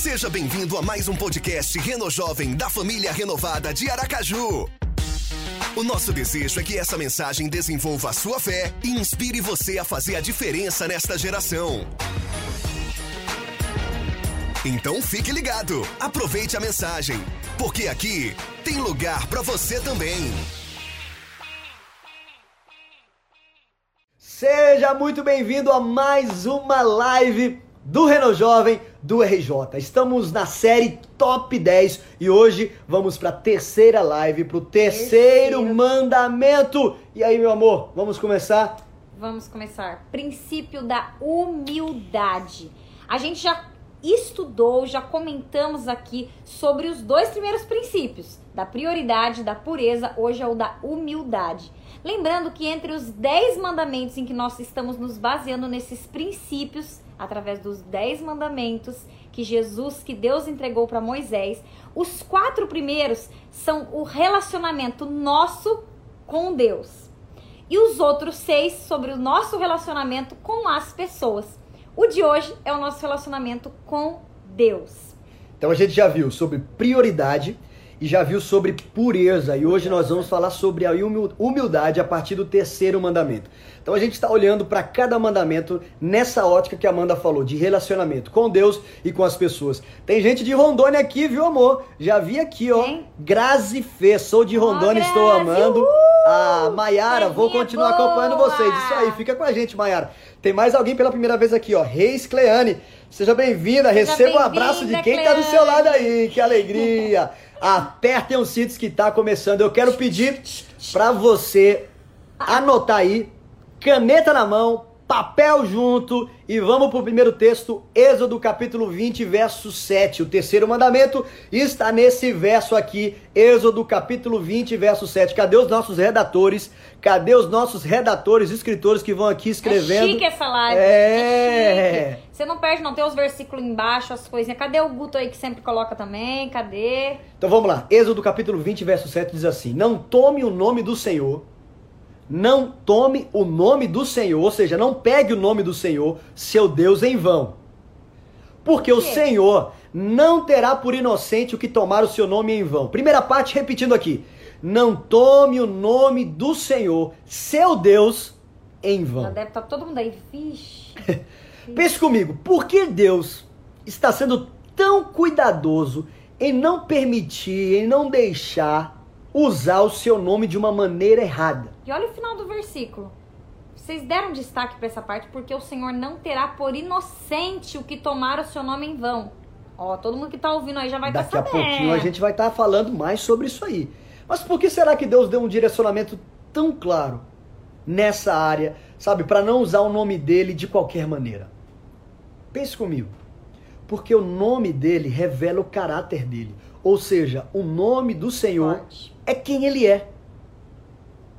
Seja bem-vindo a mais um podcast Reno Jovem da família renovada de Aracaju. O nosso desejo é que essa mensagem desenvolva a sua fé e inspire você a fazer a diferença nesta geração. Então fique ligado, aproveite a mensagem, porque aqui tem lugar para você também. Seja muito bem-vindo a mais uma live do Reno Jovem do RJ. Estamos na série Top 10 e hoje vamos para a terceira live, para o terceiro, terceiro mandamento. E aí, meu amor, vamos começar? Vamos começar. Princípio da humildade. A gente já estudou, já comentamos aqui sobre os dois primeiros princípios, da prioridade, da pureza, hoje é o da humildade. Lembrando que entre os 10 mandamentos em que nós estamos nos baseando nesses princípios, através dos 10 mandamentos que Jesus, que Deus entregou para Moisés, os quatro primeiros são o relacionamento nosso com Deus. E os outros seis sobre o nosso relacionamento com as pessoas. O de hoje é o nosso relacionamento com Deus. Então a gente já viu sobre prioridade, e já viu sobre pureza. E hoje nós vamos falar sobre a humildade a partir do terceiro mandamento. Então a gente está olhando para cada mandamento nessa ótica que a Amanda falou, de relacionamento com Deus e com as pessoas. Tem gente de Rondônia aqui, viu, amor? Já vi aqui, ó. Hein? Grazi Fê, sou de Rondônia, oh, estou amando. A uh! Maiara, vou continuar boa. acompanhando vocês. Isso aí, fica com a gente, Maiara. Tem mais alguém pela primeira vez aqui, ó. Reis Cleane. Seja bem-vinda, receba um abraço de quem está do seu lado aí. Que alegria. Apertem os cintos que tá começando. Eu quero pedir para você anotar aí, caneta na mão, papel junto e vamos para o primeiro texto, Êxodo capítulo 20, verso 7. O terceiro mandamento está nesse verso aqui, Êxodo capítulo 20, verso 7. Cadê os nossos redatores? Cadê os nossos redatores, escritores que vão aqui escrevendo? É chique essa live. É. é Você não perde não, tem os versículos embaixo, as coisinhas. Cadê o Guto aí que sempre coloca também? Cadê? Então vamos lá. Êxodo capítulo 20, verso 7 diz assim: Não tome o nome do Senhor não tome o nome do Senhor, ou seja, não pegue o nome do Senhor, seu Deus, em vão. Porque o Senhor não terá por inocente o que tomar o seu nome em vão. Primeira parte, repetindo aqui. Não tome o nome do Senhor, seu Deus, em vão. Já deve estar tá todo mundo aí. Vixe. Pense comigo, por que Deus está sendo tão cuidadoso em não permitir, em não deixar usar o seu nome de uma maneira errada. E olha o final do versículo. Vocês deram destaque para essa parte porque o Senhor não terá por inocente o que tomar o seu nome em vão. Ó, todo mundo que tá ouvindo aí já vai estar tá sabendo. Daqui a pouquinho a gente vai estar tá falando mais sobre isso aí. Mas por que será que Deus deu um direcionamento tão claro nessa área, sabe, para não usar o nome dele de qualquer maneira? Pense comigo. Porque o nome dele revela o caráter dele. Ou seja, o nome do Senhor Forte é quem ele é.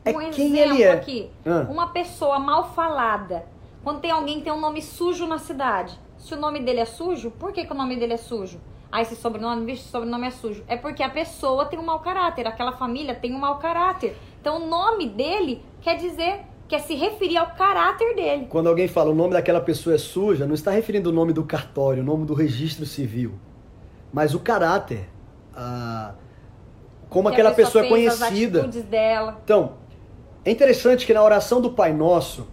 É um quem ele é. aqui. Ah. Uma pessoa mal falada. Quando tem alguém que tem um nome sujo na cidade. Se o nome dele é sujo, por que, que o nome dele é sujo? Ah, esse sobrenome, vixe, esse sobrenome é sujo. É porque a pessoa tem um mau caráter, aquela família tem um mau caráter. Então o nome dele quer dizer, quer se referir ao caráter dele. Quando alguém fala o nome daquela pessoa é suja, não está referindo o nome do cartório, o nome do registro civil. Mas o caráter, a, como que aquela pessoa, pessoa é conhecida. Então, é interessante que na oração do Pai Nosso,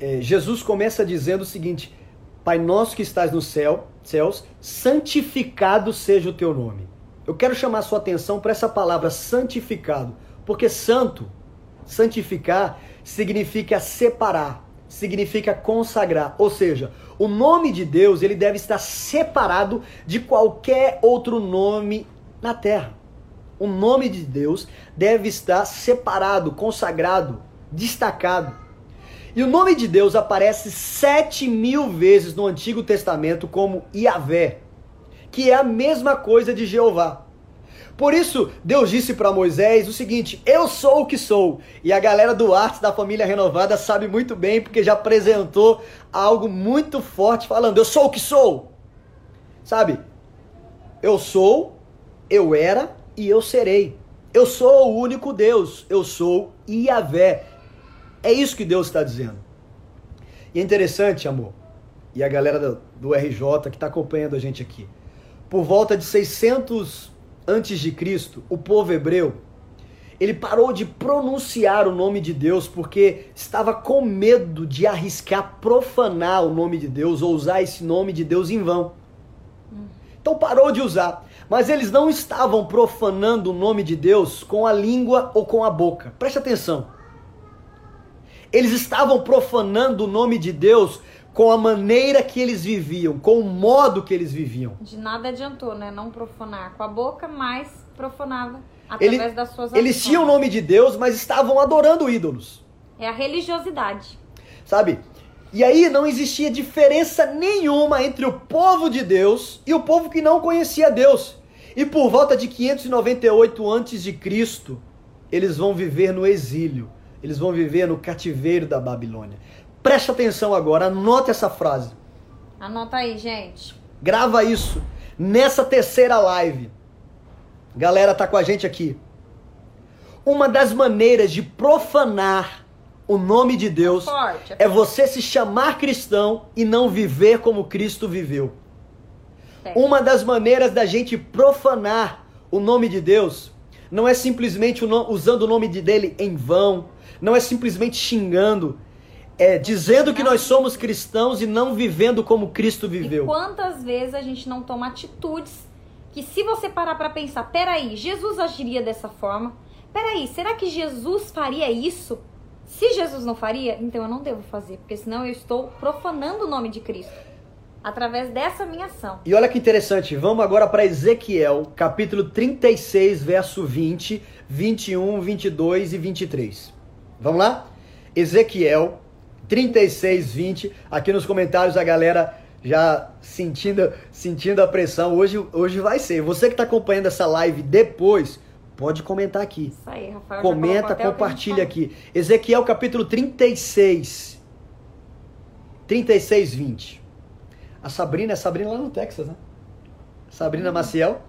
é, Jesus começa dizendo o seguinte: Pai nosso que estás no céu, céus, santificado seja o teu nome. Eu quero chamar a sua atenção para essa palavra santificado, porque santo, santificar, significa separar, significa consagrar, ou seja, o nome de Deus ele deve estar separado de qualquer outro nome na terra o nome de Deus deve estar separado, consagrado, destacado. E o nome de Deus aparece sete mil vezes no Antigo Testamento como Yahvé, que é a mesma coisa de Jeová. Por isso, Deus disse para Moisés o seguinte: Eu sou o que sou. E a galera do Artes da Família Renovada sabe muito bem, porque já apresentou algo muito forte, falando: Eu sou o que sou. Sabe? Eu sou, eu era e eu serei. Eu sou o único Deus, eu sou Iavé. É isso que Deus está dizendo. E é interessante, amor, e a galera do, do RJ que está acompanhando a gente aqui. por volta de 600 antes de Cristo, o povo hebreu, ele parou de pronunciar o nome de Deus porque estava com medo de arriscar profanar o nome de Deus ou usar esse nome de Deus em vão. Então parou de usar. Mas eles não estavam profanando o nome de Deus com a língua ou com a boca. Preste atenção. Eles estavam profanando o nome de Deus com a maneira que eles viviam, com o modo que eles viviam. De nada adiantou, né? Não profanar com a boca, mas profanava através Ele, das suas Eles tinham o nome de Deus, mas estavam adorando ídolos. É a religiosidade. Sabe? E aí não existia diferença nenhuma entre o povo de Deus e o povo que não conhecia Deus. E por volta de 598 a.C., eles vão viver no exílio. Eles vão viver no cativeiro da Babilônia. Preste atenção agora, anota essa frase. Anota aí, gente. Grava isso nessa terceira live. Galera, tá com a gente aqui. Uma das maneiras de profanar o nome de Deus é, forte, é, é você se chamar cristão e não viver como Cristo viveu. Uma das maneiras da gente profanar o nome de Deus não é simplesmente usando o nome de dele em vão, não é simplesmente xingando, é dizendo que nós somos cristãos e não vivendo como Cristo viveu. E quantas vezes a gente não toma atitudes que se você parar para pensar, peraí, Jesus agiria dessa forma? Peraí, será que Jesus faria isso? Se Jesus não faria, então eu não devo fazer, porque senão eu estou profanando o nome de Cristo através dessa minha ação. E olha que interessante, vamos agora para Ezequiel, capítulo 36, verso 20, 21, 22 e 23. Vamos lá? Ezequiel 36, 20. Aqui nos comentários a galera já sentindo, sentindo a pressão. Hoje, hoje vai ser. Você que está acompanhando essa live depois, pode comentar aqui. Isso aí, Rafael. Comenta, compartilha aqui. Ezequiel capítulo 36. 36, 20. A Sabrina, é Sabrina lá no Texas, né? Sabrina Maciel.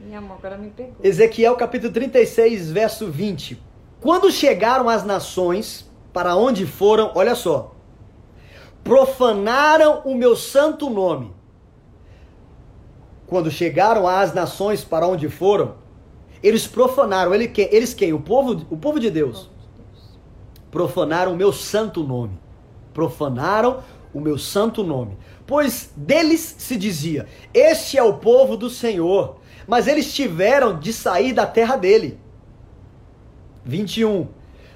Minha amor, agora me pegou. Ezequiel capítulo 36, verso 20. Quando chegaram as nações, para onde foram, olha só, profanaram o meu santo nome. Quando chegaram às nações para onde foram, eles profanaram, eles quem? O povo, o povo de Deus. Profanaram o meu santo nome. Profanaram o meu santo nome. Pois deles se dizia: Este é o povo do Senhor. Mas eles tiveram de sair da terra dele. 21.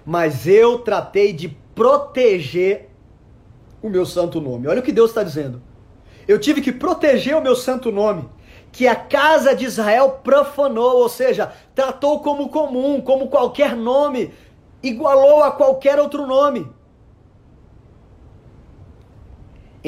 Mas eu tratei de proteger o meu santo nome. Olha o que Deus está dizendo. Eu tive que proteger o meu santo nome, que a casa de Israel profanou, ou seja, tratou como comum, como qualquer nome, igualou a qualquer outro nome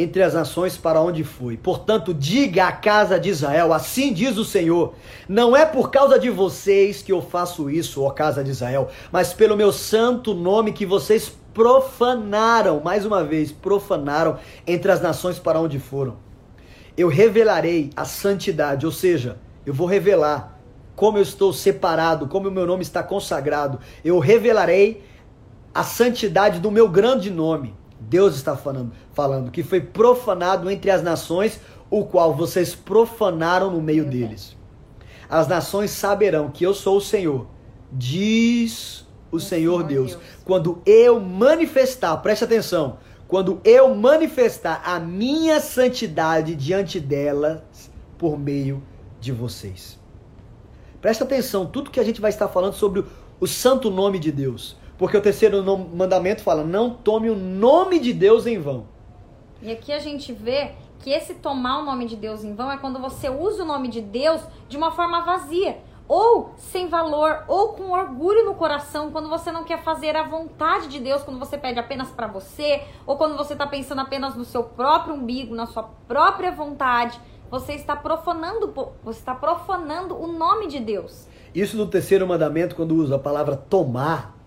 entre as nações para onde fui. Portanto, diga à casa de Israel: assim diz o Senhor: não é por causa de vocês que eu faço isso, ó casa de Israel, mas pelo meu santo nome que vocês profanaram, mais uma vez, profanaram entre as nações para onde foram. Eu revelarei a santidade, ou seja, eu vou revelar como eu estou separado, como o meu nome está consagrado. Eu revelarei a santidade do meu grande nome. Deus está falando, falando que foi profanado entre as nações, o qual vocês profanaram no meio deles. As nações saberão que eu sou o Senhor, diz o Senhor Deus. Quando eu manifestar, preste atenção, quando eu manifestar a minha santidade diante delas por meio de vocês. Presta atenção, tudo que a gente vai estar falando sobre o santo nome de Deus. Porque o terceiro mandamento fala: não tome o nome de Deus em vão. E aqui a gente vê que esse tomar o nome de Deus em vão é quando você usa o nome de Deus de uma forma vazia, ou sem valor, ou com orgulho no coração, quando você não quer fazer a vontade de Deus, quando você pede apenas para você, ou quando você está pensando apenas no seu próprio umbigo, na sua própria vontade, você está profanando, você está profanando o nome de Deus. Isso no terceiro mandamento, quando usa a palavra tomar,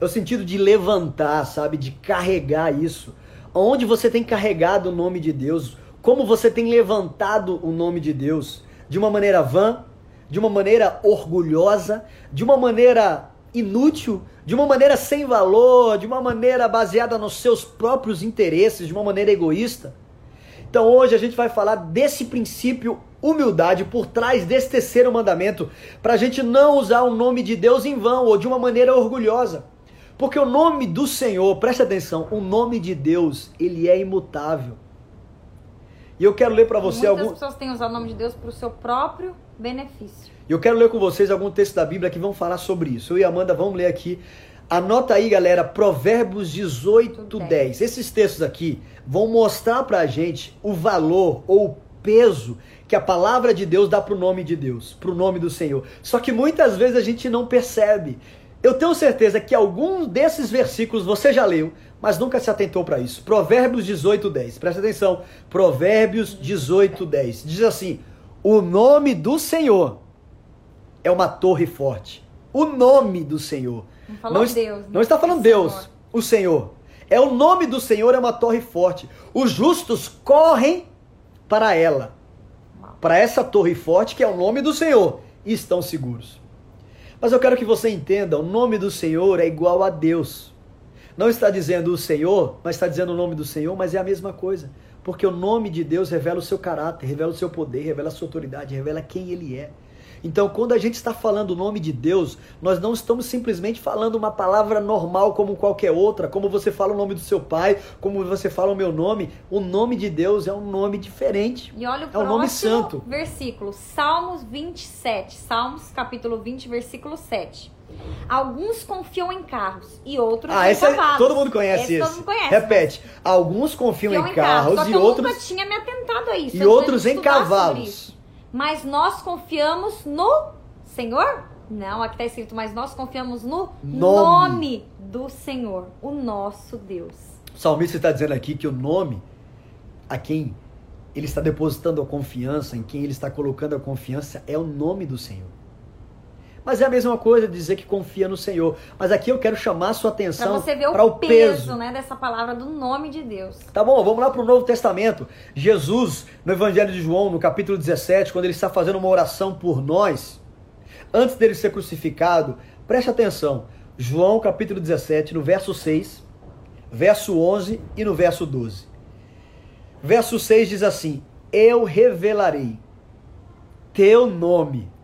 é o sentido de levantar, sabe? De carregar isso. Onde você tem carregado o nome de Deus? Como você tem levantado o nome de Deus? De uma maneira vã? De uma maneira orgulhosa? De uma maneira inútil? De uma maneira sem valor? De uma maneira baseada nos seus próprios interesses? De uma maneira egoísta? Então hoje a gente vai falar desse princípio humildade por trás desse terceiro mandamento, para a gente não usar o nome de Deus em vão ou de uma maneira orgulhosa. Porque o nome do Senhor, preste atenção, o nome de Deus, ele é imutável. E eu quero ler para você algumas algum... pessoas têm usado o nome de Deus para o seu próprio benefício. E eu quero ler com vocês algum texto da Bíblia que vão falar sobre isso. Eu e Amanda vamos ler aqui. Anota aí, galera, Provérbios 18, 10. 10. Esses textos aqui vão mostrar pra gente o valor ou o peso que a palavra de Deus dá pro nome de Deus, pro nome do Senhor. Só que muitas vezes a gente não percebe. Eu tenho certeza que algum desses versículos você já leu, mas nunca se atentou para isso. Provérbios 18, 10. Presta atenção. Provérbios 18, 10. Diz assim: O nome do Senhor é uma torre forte. O nome do Senhor. Não, não, Deus, não está falando Deus, Senhor. o Senhor. É o nome do Senhor é uma torre forte. Os justos correm para ela, para essa torre forte que é o nome do Senhor, e estão seguros. Mas eu quero que você entenda, o nome do Senhor é igual a Deus. Não está dizendo o Senhor, mas está dizendo o nome do Senhor, mas é a mesma coisa. Porque o nome de Deus revela o seu caráter, revela o seu poder, revela a sua autoridade, revela quem ele é. Então, quando a gente está falando o nome de Deus, nós não estamos simplesmente falando uma palavra normal como qualquer outra, como você fala o nome do seu pai, como você fala o meu nome. O nome de Deus é um nome diferente. E olha o é um nome santo. Versículo, Salmos 27, Salmos capítulo 20, versículo 7. Alguns confiam em carros e outros ah, em esse cavalos. É, todo mundo conhece esse. Todo mundo conhece. Repete. Alguns confiam em, em carros, carros e outros. Eu nunca tinha me atentado a isso. E outros em cavalos mas nós confiamos no Senhor? Não, aqui está escrito, mas nós confiamos no nome. nome do Senhor, o nosso Deus. O salmista está dizendo aqui que o nome a quem ele está depositando a confiança, em quem ele está colocando a confiança, é o nome do Senhor. Mas é a mesma coisa dizer que confia no Senhor. Mas aqui eu quero chamar a sua atenção para você ver o, o peso, peso, né, dessa palavra do nome de Deus. Tá bom, vamos lá para o Novo Testamento. Jesus, no Evangelho de João, no capítulo 17, quando ele está fazendo uma oração por nós, antes dele ser crucificado, preste atenção. João, capítulo 17, no verso 6, verso 11 e no verso 12. Verso 6 diz assim: Eu revelarei teu nome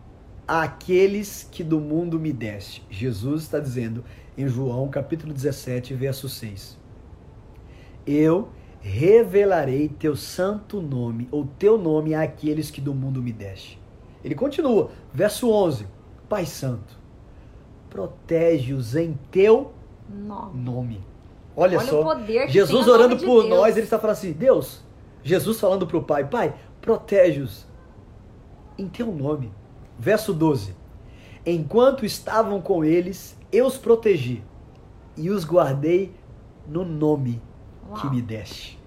àqueles que do mundo me deste. Jesus está dizendo em João capítulo 17, verso 6. Eu revelarei teu santo nome, ou teu nome àqueles que do mundo me deste. Ele continua, verso 11. Pai Santo, protege-os em teu nome. nome. Olha, Olha, só, Jesus orando por nós, ele está falando assim: Deus, Jesus falando para o Pai, Pai, protege-os em teu nome. Verso 12: Enquanto estavam com eles, eu os protegi e os guardei no nome Uau. que me deste.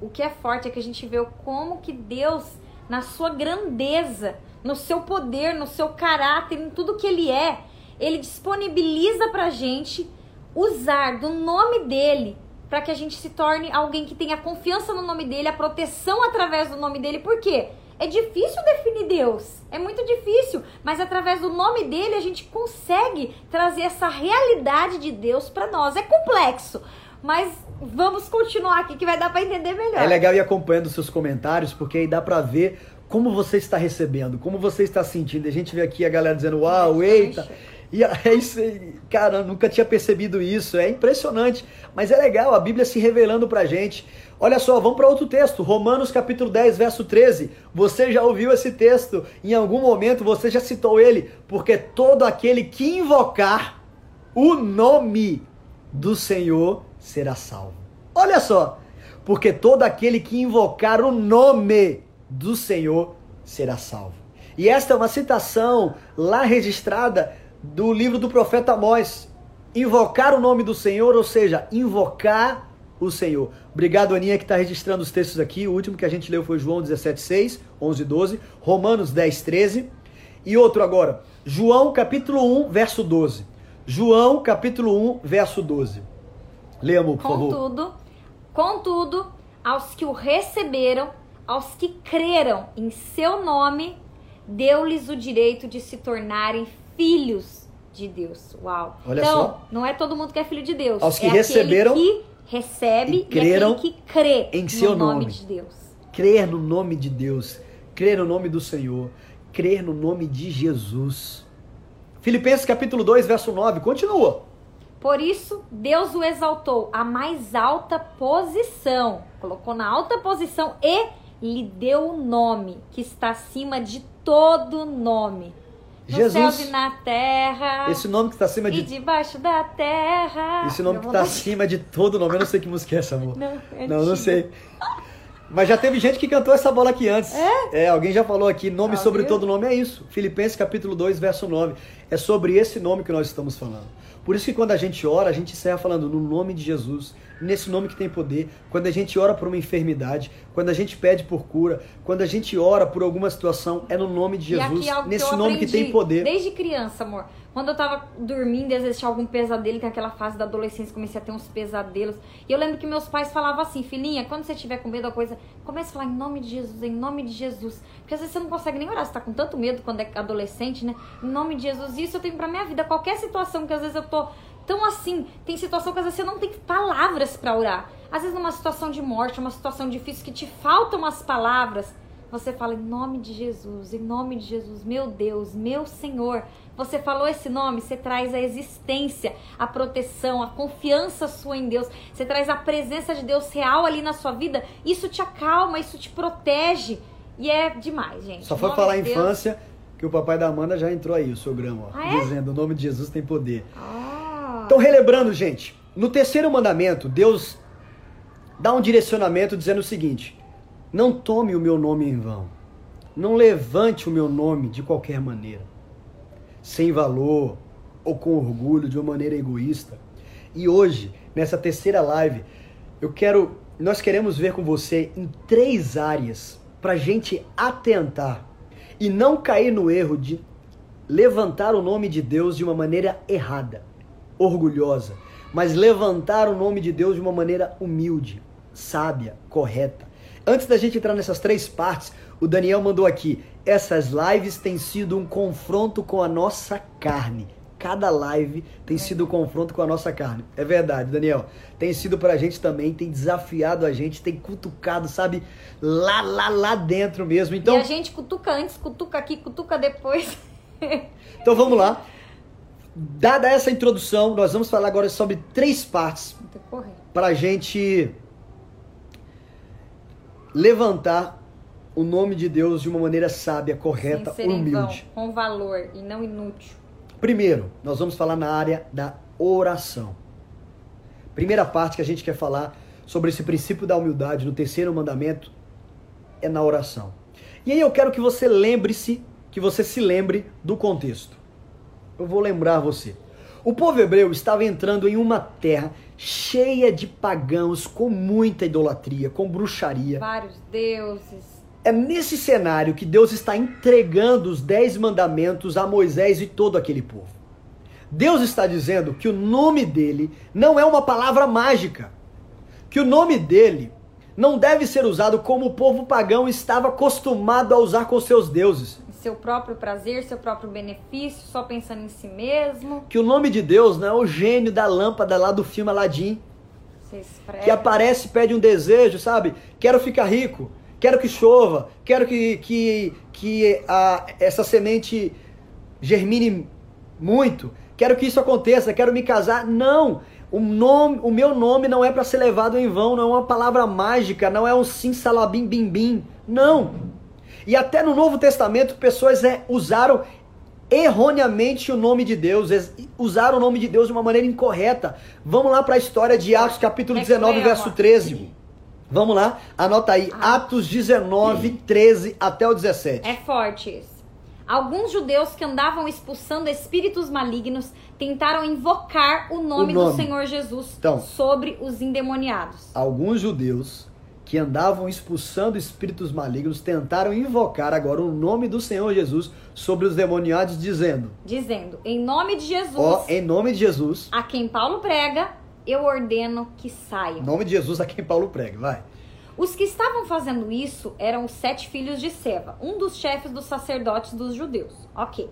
O que é forte é que a gente vê como que Deus, na sua grandeza, no seu poder, no seu caráter, em tudo que ele é, ele disponibiliza pra gente usar do nome dele para que a gente se torne alguém que tenha confiança no nome dele, a proteção através do nome dele. Por quê? É difícil definir Deus, é muito difícil, mas através do nome dele a gente consegue trazer essa realidade de Deus para nós. É complexo, mas vamos continuar aqui que vai dar para entender melhor. É legal ir acompanhando os seus comentários, porque aí dá para ver como você está recebendo, como você está sentindo. A gente vê aqui a galera dizendo: "Uau, eita". E é isso, cara, nunca tinha percebido isso. É impressionante, mas é legal a Bíblia se revelando pra gente. Olha só, vamos para outro texto, Romanos capítulo 10, verso 13. Você já ouviu esse texto? Em algum momento você já citou ele? Porque todo aquele que invocar o nome do Senhor será salvo. Olha só, porque todo aquele que invocar o nome do Senhor será salvo. E esta é uma citação lá registrada do livro do profeta Amós. Invocar o nome do Senhor, ou seja, invocar o Senhor. Obrigado, Aninha, que está registrando os textos aqui. O último que a gente leu foi João 17, 6, 11, 12, Romanos 10, 13. E outro agora, João capítulo 1, verso 12. João capítulo 1, verso 12. Leia, amor, por contudo, favor. Contudo, contudo, aos que o receberam, aos que creram em seu nome, deu-lhes o direito de se tornarem filhos de Deus. Uau. Olha então, só. não é todo mundo que é filho de Deus. Aos que é receberam que recebe e, e é que crê em seu no nome. nome de Deus. Crer no nome de Deus, crer no nome do Senhor, crer no nome de Jesus. Filipenses capítulo 2, verso 9, continua. Por isso, Deus o exaltou à mais alta posição, colocou na alta posição e lhe deu o nome que está acima de todo nome. No Jesus, céu e na terra. Esse nome que está acima de. E debaixo da terra. Esse nome que está acima de todo nome. Eu não sei que música é essa, amor. Não, é não, não sei. Mas já teve gente que cantou essa bola aqui antes. É? É, alguém já falou aqui, nome ah, sobre viu? todo nome é isso. Filipenses capítulo 2, verso 9. É sobre esse nome que nós estamos falando. Por isso que quando a gente ora, a gente encerra falando no nome de Jesus, nesse nome que tem poder. Quando a gente ora por uma enfermidade, quando a gente pede por cura, quando a gente ora por alguma situação, é no nome de Jesus, nesse que nome que tem poder. Desde criança, amor. Quando eu tava dormindo, às vezes tinha algum pesadelo, que naquela fase da adolescência comecei a ter uns pesadelos. E eu lembro que meus pais falavam assim, filhinha, quando você tiver com medo da coisa, comece a falar em nome de Jesus, em nome de Jesus. Porque às vezes você não consegue nem orar, você tá com tanto medo quando é adolescente, né? Em nome de Jesus. Isso eu tenho pra minha vida. Qualquer situação que às vezes eu tô tão assim, tem situação que às vezes você não tem palavras para orar. Às vezes numa situação de morte, uma situação difícil que te faltam as palavras, você fala em nome de Jesus, em nome de Jesus, meu Deus, meu Senhor. Você falou esse nome, você traz a existência, a proteção, a confiança sua em Deus. Você traz a presença de Deus real ali na sua vida. Isso te acalma, isso te protege. E é demais, gente. Só foi falar de infância que o papai da Amanda já entrou aí, o sogrão, ó, ah, é? dizendo: o nome de Jesus tem poder. Ah. Então, relembrando, gente, no terceiro mandamento, Deus dá um direcionamento dizendo o seguinte: não tome o meu nome em vão. Não levante o meu nome de qualquer maneira sem valor ou com orgulho, de uma maneira egoísta. E hoje, nessa terceira live, eu quero, nós queremos ver com você em três áreas para gente atentar e não cair no erro de levantar o nome de Deus de uma maneira errada, orgulhosa, mas levantar o nome de Deus de uma maneira humilde, sábia, correta. Antes da gente entrar nessas três partes, o Daniel mandou aqui: essas lives têm sido um confronto com a nossa carne. Cada live tem sido um confronto com a nossa carne. É verdade, Daniel. Tem sido pra gente também, tem desafiado a gente, tem cutucado, sabe, lá, lá, lá dentro mesmo. Então, e a gente cutuca antes, cutuca aqui, cutuca depois. então vamos lá. Dada essa introdução, nós vamos falar agora sobre três partes para a gente levantar o nome de Deus de uma maneira sábia, correta, humilde. Vão, com valor e não inútil. Primeiro, nós vamos falar na área da oração. Primeira parte que a gente quer falar sobre esse princípio da humildade no terceiro mandamento é na oração. E aí eu quero que você lembre-se, que você se lembre do contexto. Eu vou lembrar você. O povo hebreu estava entrando em uma terra cheia de pagãos, com muita idolatria, com bruxaria. Vários deuses é nesse cenário que Deus está entregando os dez mandamentos a Moisés e todo aquele povo. Deus está dizendo que o nome dele não é uma palavra mágica, que o nome dele não deve ser usado como o povo pagão estava acostumado a usar com seus deuses. Seu próprio prazer, seu próprio benefício, só pensando em si mesmo. Que o nome de Deus não é o gênio da lâmpada lá do filme Aladdin. Que aparece e pede um desejo, sabe? Quero ficar rico quero que chova, quero que, que, que a, essa semente germine muito, quero que isso aconteça, quero me casar. Não! O, nome, o meu nome não é para ser levado em vão, não é uma palavra mágica, não é um sim salabim bim bim. Não! E até no Novo Testamento, pessoas é, usaram erroneamente o nome de Deus, usaram o nome de Deus de uma maneira incorreta. Vamos lá para a história de Atos, capítulo 19, verso 13. Vamos lá, anota aí, ah. Atos 19, 13 até o 17. É forte isso. Alguns judeus que andavam expulsando espíritos malignos tentaram invocar o nome, o nome. do Senhor Jesus então, sobre os endemoniados. Alguns judeus que andavam expulsando espíritos malignos tentaram invocar agora o nome do Senhor Jesus sobre os demoniados, dizendo: Dizendo, em nome de Jesus. Ó, em nome de Jesus. A quem Paulo prega, eu ordeno que saiam. Em nome de Jesus a quem Paulo prega, vai. Os que estavam fazendo isso eram os sete filhos de Seva, um dos chefes dos sacerdotes dos judeus. Ok.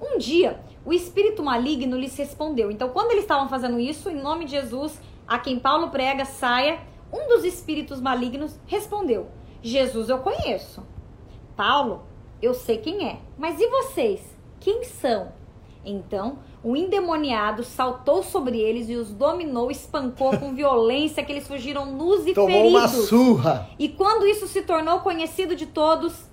Um dia, o espírito maligno lhes respondeu. Então, quando eles estavam fazendo isso, em nome de Jesus, a quem Paulo prega saia, um dos espíritos malignos respondeu: Jesus eu conheço. Paulo, eu sei quem é. Mas e vocês? Quem são? Então, o endemoniado saltou sobre eles e os dominou, espancou com violência que eles fugiram nus e Tomou feridos. uma surra. E quando isso se tornou conhecido de todos,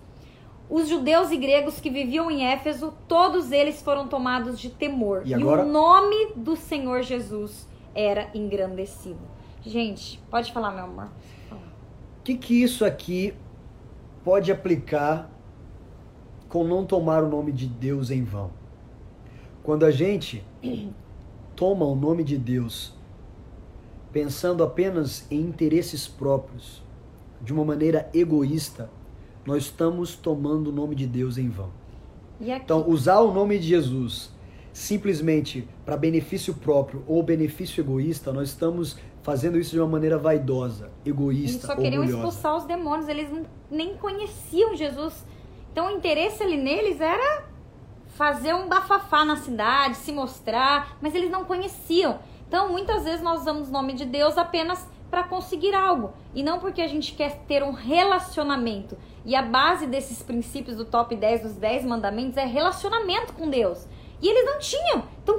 os judeus e gregos que viviam em Éfeso, todos eles foram tomados de temor. E, agora... e o nome do Senhor Jesus era engrandecido. Gente, pode falar, meu amor. O que, que isso aqui pode aplicar com não tomar o nome de Deus em vão? Quando a gente toma o nome de Deus pensando apenas em interesses próprios, de uma maneira egoísta, nós estamos tomando o nome de Deus em vão. Então, usar o nome de Jesus simplesmente para benefício próprio ou benefício egoísta, nós estamos fazendo isso de uma maneira vaidosa, egoísta, Eles só queriam orgulhosa. expulsar os demônios, eles nem conheciam Jesus. Então, o interesse ali neles era fazer um bafafá na cidade, se mostrar, mas eles não conheciam. Então, muitas vezes nós usamos o nome de Deus apenas para conseguir algo e não porque a gente quer ter um relacionamento. E a base desses princípios do top 10 dos 10 mandamentos é relacionamento com Deus. E eles não tinham. Então,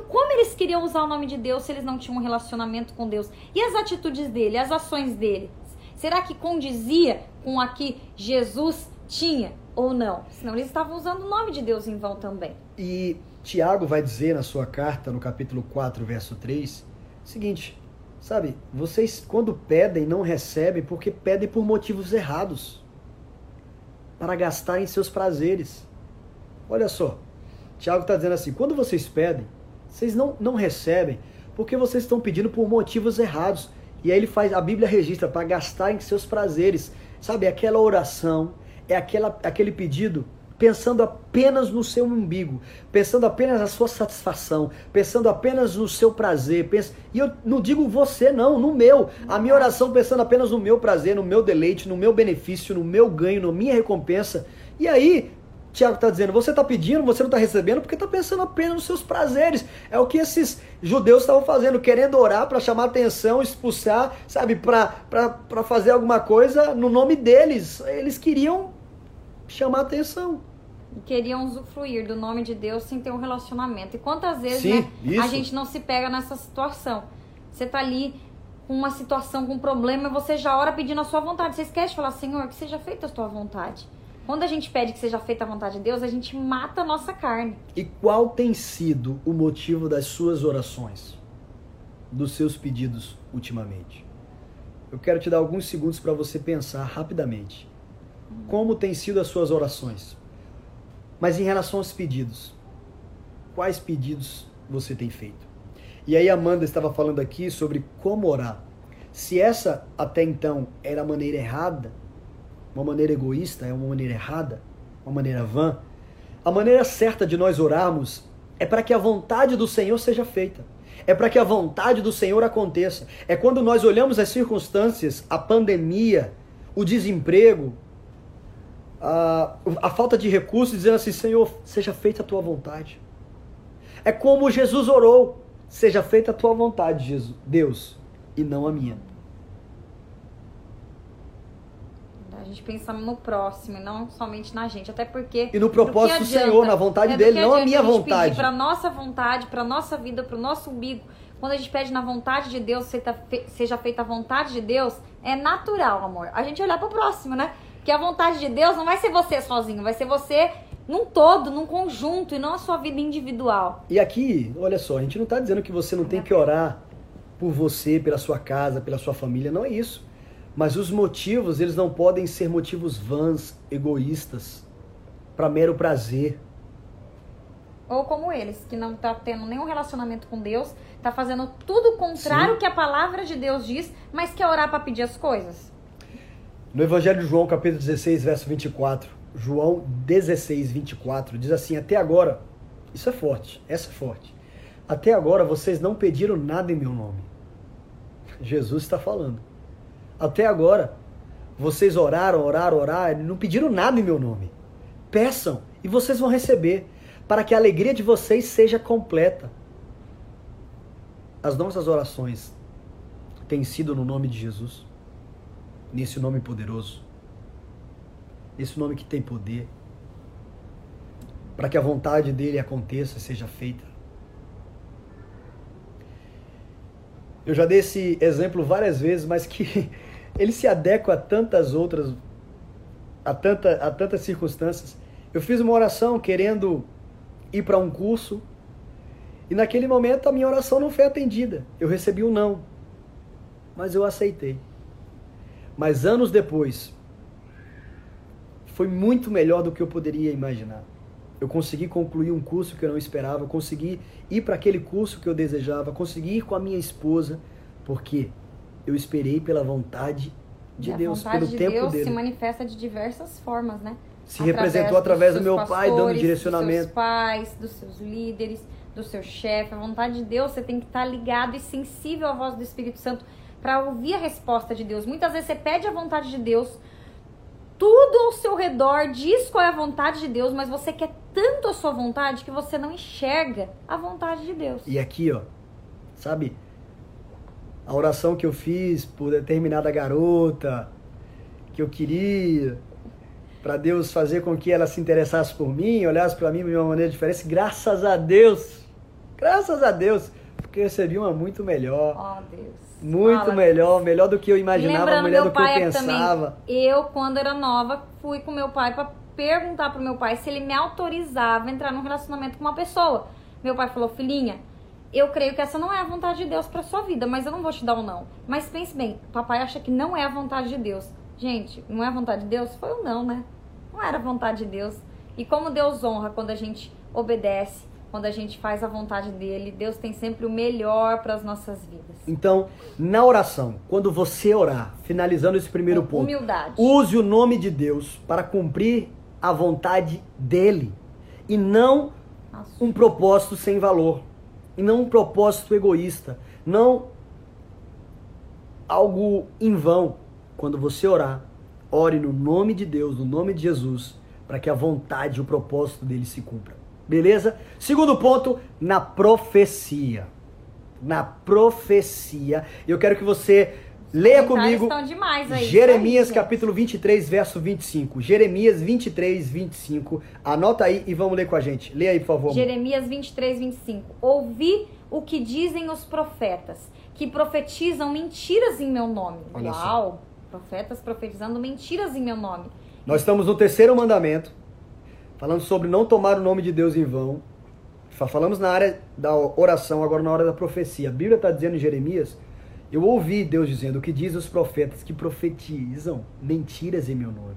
queriam usar o nome de Deus se eles não tinham um relacionamento com Deus? E as atitudes dele, as ações dele? Será que condizia com a que Jesus tinha ou não? Senão eles estavam usando o nome de Deus em vão também. E Tiago vai dizer na sua carta, no capítulo 4, verso 3, o seguinte: sabe, vocês quando pedem não recebem porque pedem por motivos errados para gastarem seus prazeres. Olha só, Tiago está dizendo assim: quando vocês pedem, vocês não, não recebem porque vocês estão pedindo por motivos errados. E aí ele faz, a Bíblia registra para gastar em seus prazeres. Sabe, aquela oração, é aquela, aquele pedido pensando apenas no seu umbigo, pensando apenas na sua satisfação, pensando apenas no seu prazer. Pensa... E eu não digo você, não, no meu. A minha oração pensando apenas no meu prazer, no meu deleite, no meu benefício, no meu ganho, na minha recompensa. E aí, Tiago está dizendo, você está pedindo, você não está recebendo porque está pensando apenas nos seus prazeres. É o que esses judeus estavam fazendo, querendo orar para chamar atenção, expulsar, sabe, para fazer alguma coisa no nome deles. Eles queriam chamar atenção. Queriam usufruir do nome de Deus sem ter um relacionamento. E quantas vezes Sim, né, a gente não se pega nessa situação? Você está ali com uma situação, com um problema, e você já ora pedindo a sua vontade. Você esquece de falar, Senhor, que seja feita a tua vontade. Quando a gente pede que seja feita a vontade de Deus, a gente mata a nossa carne. E qual tem sido o motivo das suas orações? Dos seus pedidos ultimamente? Eu quero te dar alguns segundos para você pensar rapidamente. Como têm sido as suas orações? Mas em relação aos pedidos, quais pedidos você tem feito? E aí Amanda estava falando aqui sobre como orar. Se essa até então era a maneira errada, uma maneira egoísta, é uma maneira errada, uma maneira vã. A maneira certa de nós orarmos é para que a vontade do Senhor seja feita. É para que a vontade do Senhor aconteça. É quando nós olhamos as circunstâncias, a pandemia, o desemprego, a, a falta de recursos, dizendo assim: Senhor, seja feita a tua vontade. É como Jesus orou: seja feita a tua vontade, Jesus, Deus, e não a minha. Gente pensa no próximo e não somente na gente. Até porque. E no propósito do Senhor, na vontade é dele, não a minha a vontade. Para nossa vontade, para nossa vida, para o nosso umbigo. Quando a gente pede na vontade de Deus, seja feita a vontade de Deus, é natural, amor. A gente olhar para o próximo, né? Porque a vontade de Deus não vai ser você sozinho, vai ser você num todo, num conjunto e não a sua vida individual. E aqui, olha só, a gente não está dizendo que você não tem que orar por você, pela sua casa, pela sua família, não é isso. Mas os motivos, eles não podem ser motivos vãs, egoístas, para mero prazer. Ou como eles, que não tá tendo nenhum relacionamento com Deus, tá fazendo tudo contrário Sim. que a palavra de Deus diz, mas quer orar para pedir as coisas. No Evangelho de João, capítulo 16, verso 24, João 16, 24, diz assim: Até agora, isso é forte, essa é forte. Até agora vocês não pediram nada em meu nome. Jesus está falando. Até agora, vocês oraram, oraram, oraram, não pediram nada em meu nome. Peçam e vocês vão receber, para que a alegria de vocês seja completa. As nossas orações tem sido no nome de Jesus, nesse nome poderoso, nesse nome que tem poder, para que a vontade dele aconteça, seja feita. Eu já dei esse exemplo várias vezes, mas que ele se adequa a tantas outras, a, tanta, a tantas circunstâncias. Eu fiz uma oração querendo ir para um curso e naquele momento a minha oração não foi atendida. Eu recebi um não, mas eu aceitei. Mas anos depois, foi muito melhor do que eu poderia imaginar. Eu consegui concluir um curso que eu não esperava, consegui ir para aquele curso que eu desejava, consegui ir com a minha esposa, porque eu esperei pela vontade de e Deus, pelo de tempo Deus dele. se manifesta de diversas formas, né? Se através representou através do meu pastores, pai, dando direcionamento. Dos seus pais, dos seus líderes, do seu chefe. A vontade de Deus, você tem que estar ligado e sensível à voz do Espírito Santo para ouvir a resposta de Deus. Muitas vezes você pede a vontade de Deus, tudo ao seu redor diz qual é a vontade de Deus, mas você quer tanto a sua vontade que você não enxerga a vontade de Deus. E aqui, ó, sabe? A oração que eu fiz por determinada garota que eu queria para Deus fazer com que ela se interessasse por mim, olhasse para mim de uma maneira diferente, graças a Deus. Graças a Deus, porque eu recebi uma muito melhor. Oh, Deus. Muito Fala, melhor, melhor do que eu imaginava, melhor do que eu pensava. Também, eu, quando era nova, fui com meu pai para perguntar pro meu pai se ele me autorizava a entrar num relacionamento com uma pessoa. Meu pai falou: "Filhinha, eu creio que essa não é a vontade de Deus para sua vida, mas eu não vou te dar um não. Mas pense bem, papai acha que não é a vontade de Deus. Gente, não é a vontade de Deus? Foi um não, né? Não era a vontade de Deus. E como Deus honra quando a gente obedece, quando a gente faz a vontade dele, Deus tem sempre o melhor para as nossas vidas. Então, na oração, quando você orar, finalizando esse primeiro Com ponto, humildade. use o nome de Deus para cumprir a vontade dele e não um propósito sem valor, e não um propósito egoísta, não algo em vão. Quando você orar, ore no nome de Deus, no nome de Jesus, para que a vontade e o propósito dele se cumpra. Beleza? Segundo ponto, na profecia. Na profecia. Eu quero que você leia comigo aí, Jeremias capítulo 23, verso 25. Jeremias 23, 25. Anota aí e vamos ler com a gente. Leia aí, por favor. Jeremias 23, 25. Ouvi o que dizem os profetas, que profetizam mentiras em meu nome. Olha Uau! Só. Profetas profetizando mentiras em meu nome. Nós estamos no terceiro mandamento falando sobre não tomar o nome de Deus em vão. Falamos na área da oração, agora na hora da profecia. A Bíblia está dizendo em Jeremias: Eu ouvi Deus dizendo o que diz os profetas que profetizam mentiras em meu nome.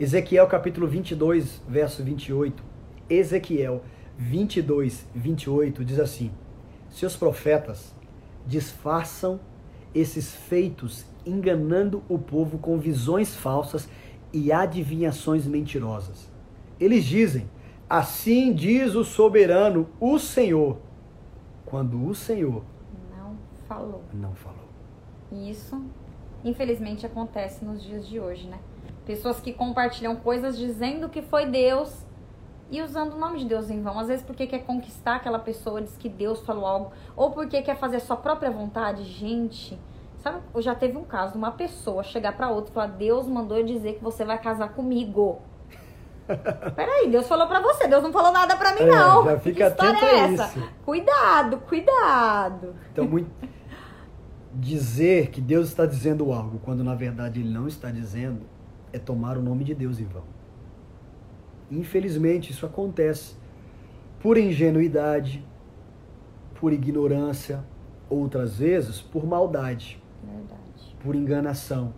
Ezequiel capítulo 22, verso 28. Ezequiel 22, 28 diz assim: Seus profetas disfarçam esses feitos, enganando o povo com visões falsas e adivinhações mentirosas. Eles dizem: Assim diz o soberano, o Senhor. Quando o Senhor não falou. Não falou. Isso, infelizmente, acontece nos dias de hoje, né? Pessoas que compartilham coisas dizendo que foi Deus e usando o nome de Deus em vão. Às vezes porque quer conquistar aquela pessoa, diz que Deus falou algo, ou porque quer fazer a sua própria vontade. Gente, sabe, já teve um caso de uma pessoa chegar para outra e falar: Deus mandou eu dizer que você vai casar comigo. Peraí, Deus falou pra você, Deus não falou nada pra mim, é, não. Já fica que atento é essa? Isso. Cuidado, cuidado. Então, muito... dizer que Deus está dizendo algo, quando na verdade ele não está dizendo, é tomar o nome de Deus em vão. Infelizmente, isso acontece por ingenuidade, por ignorância, outras vezes por maldade, Verdade. por enganação.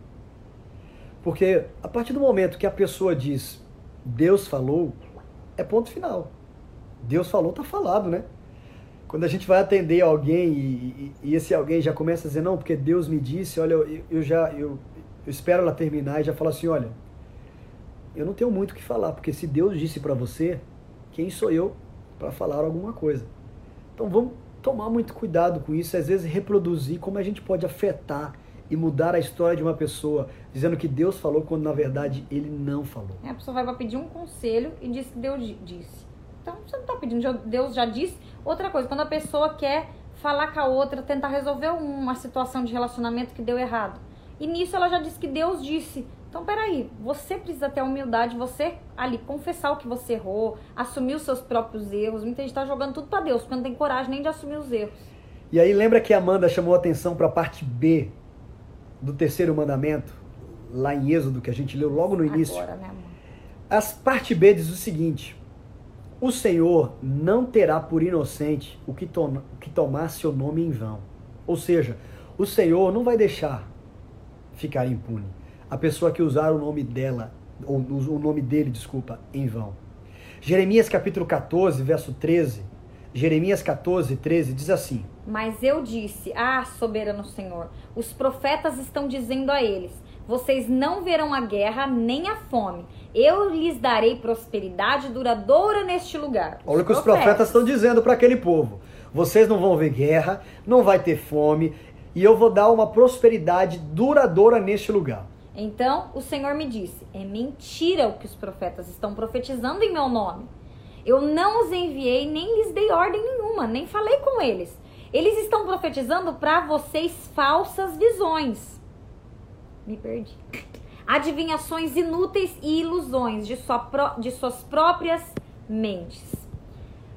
Porque a partir do momento que a pessoa diz, Deus falou, é ponto final. Deus falou, tá falado, né? Quando a gente vai atender alguém e, e, e esse alguém já começa a dizer, não, porque Deus me disse, olha, eu, eu já, eu, eu, espero ela terminar e já fala assim, olha, eu não tenho muito o que falar, porque se Deus disse para você, quem sou eu para falar alguma coisa? Então vamos tomar muito cuidado com isso, às vezes reproduzir como a gente pode afetar e mudar a história de uma pessoa, dizendo que Deus falou quando na verdade ele não falou. É, a pessoa vai pedir um conselho e diz que Deus disse. Então você não está pedindo, Deus já disse. Outra coisa, quando a pessoa quer falar com a outra, tentar resolver uma situação de relacionamento que deu errado. E nisso ela já disse que Deus disse: então, peraí, você precisa ter a humildade, você ali confessar o que você errou, assumir os seus próprios erros. Muita gente tá jogando tudo para Deus, porque não tem coragem nem de assumir os erros. E aí, lembra que a Amanda chamou a atenção para a parte B do terceiro mandamento, lá em Êxodo, que a gente leu logo no início? Agora, né, amor? A parte B diz o seguinte: O Senhor não terá por inocente o que, to que tomar seu nome em vão. Ou seja, o Senhor não vai deixar ficar impune a pessoa que usar o nome dela, ou o nome dele, desculpa, em vão. Jeremias capítulo 14, verso 13. Jeremias 14, 13 diz assim: Mas eu disse, ah, soberano Senhor, os profetas estão dizendo a eles: vocês não verão a guerra nem a fome. Eu lhes darei prosperidade duradoura neste lugar. Olha o que os profetas estão dizendo para aquele povo. Vocês não vão ver guerra, não vai ter fome, e eu vou dar uma prosperidade duradoura neste lugar. Então o Senhor me disse: É mentira o que os profetas estão profetizando em meu nome. Eu não os enviei, nem lhes dei ordem nenhuma, nem falei com eles. Eles estão profetizando para vocês falsas visões. Me perdi. Adivinhações inúteis e ilusões de, sua pro, de suas próprias mentes.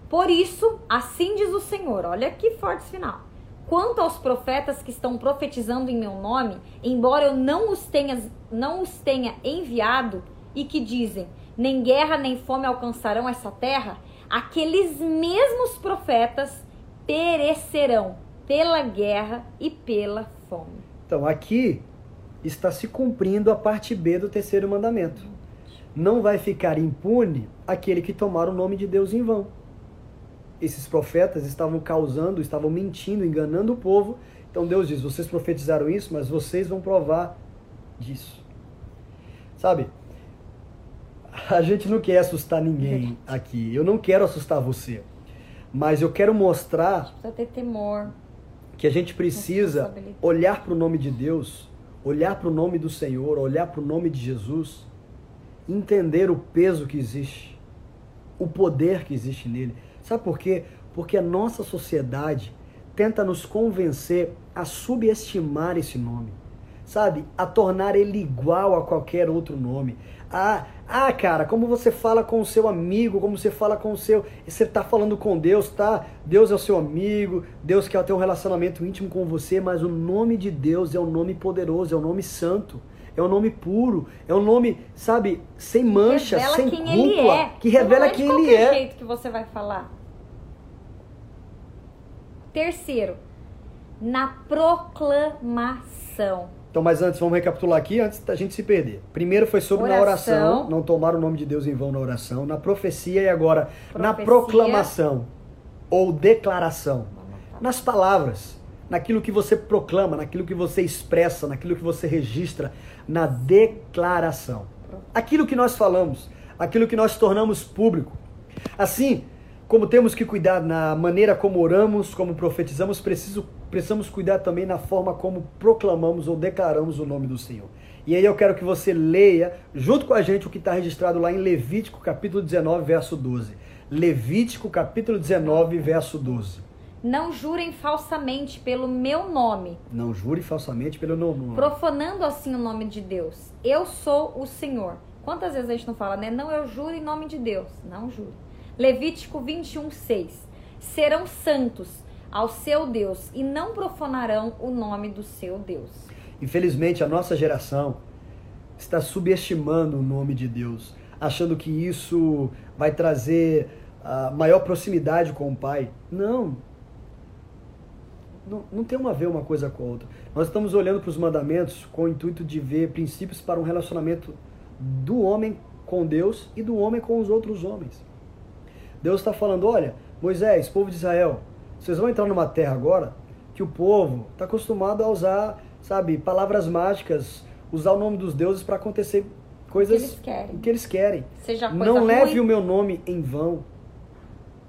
Por isso, assim diz o Senhor: olha que forte final. Quanto aos profetas que estão profetizando em meu nome, embora eu não os tenha, não os tenha enviado, e que dizem: nem guerra nem fome alcançarão essa terra, aqueles mesmos profetas perecerão pela guerra e pela fome. Então, aqui está se cumprindo a parte B do terceiro mandamento. Não vai ficar impune aquele que tomar o nome de Deus em vão esses profetas estavam causando, estavam mentindo, enganando o povo. Então Deus diz: vocês profetizaram isso, mas vocês vão provar disso. Sabe? A gente não quer assustar ninguém aqui. Eu não quero assustar você. Mas eu quero mostrar. Precisa ter temor. Que a gente precisa olhar para o nome de Deus, olhar para o nome do Senhor, olhar para o nome de Jesus, entender o peso que existe, o poder que existe nele. Sabe por quê? Porque a nossa sociedade tenta nos convencer a subestimar esse nome, sabe? A tornar ele igual a qualquer outro nome. Ah, ah, cara, como você fala com o seu amigo, como você fala com o seu. Você está falando com Deus, tá? Deus é o seu amigo, Deus quer ter um relacionamento íntimo com você, mas o nome de Deus é um nome poderoso, é um nome santo é um nome puro, é um nome, sabe, sem mancha, revela sem quem cúpula, ele é. que revela é quem ele é. jeito que você vai falar. Terceiro, na proclamação. Então, mas antes, vamos recapitular aqui, antes da gente se perder. Primeiro foi sobre oração, na oração, não tomar o nome de Deus em vão na oração, na profecia e agora profecia. na proclamação ou declaração. Nas palavras, naquilo que você proclama, naquilo que você expressa, naquilo que você registra, na declaração. Aquilo que nós falamos, aquilo que nós tornamos público. Assim, como temos que cuidar na maneira como oramos, como profetizamos, preciso, precisamos cuidar também na forma como proclamamos ou declaramos o nome do Senhor. E aí eu quero que você leia, junto com a gente, o que está registrado lá em Levítico capítulo 19, verso 12. Levítico capítulo 19, verso 12. Não jurem falsamente pelo meu nome. Não jure falsamente pelo meu nome. Profanando assim o nome de Deus. Eu sou o Senhor. Quantas vezes a gente não fala, né? Não, eu juro em nome de Deus. Não jure. Levítico 21, 6. Serão santos ao seu Deus e não profanarão o nome do seu Deus. Infelizmente, a nossa geração está subestimando o nome de Deus, achando que isso vai trazer a maior proximidade com o Pai. Não. Não, não tem uma a ver uma coisa com a outra. Nós estamos olhando para os mandamentos com o intuito de ver princípios para um relacionamento do homem com Deus e do homem com os outros homens. Deus está falando: olha, Moisés, povo de Israel, vocês vão entrar numa terra agora que o povo está acostumado a usar, sabe, palavras mágicas, usar o nome dos deuses para acontecer coisas que eles querem. Que eles querem. Seja Não ruim. leve o meu nome em vão.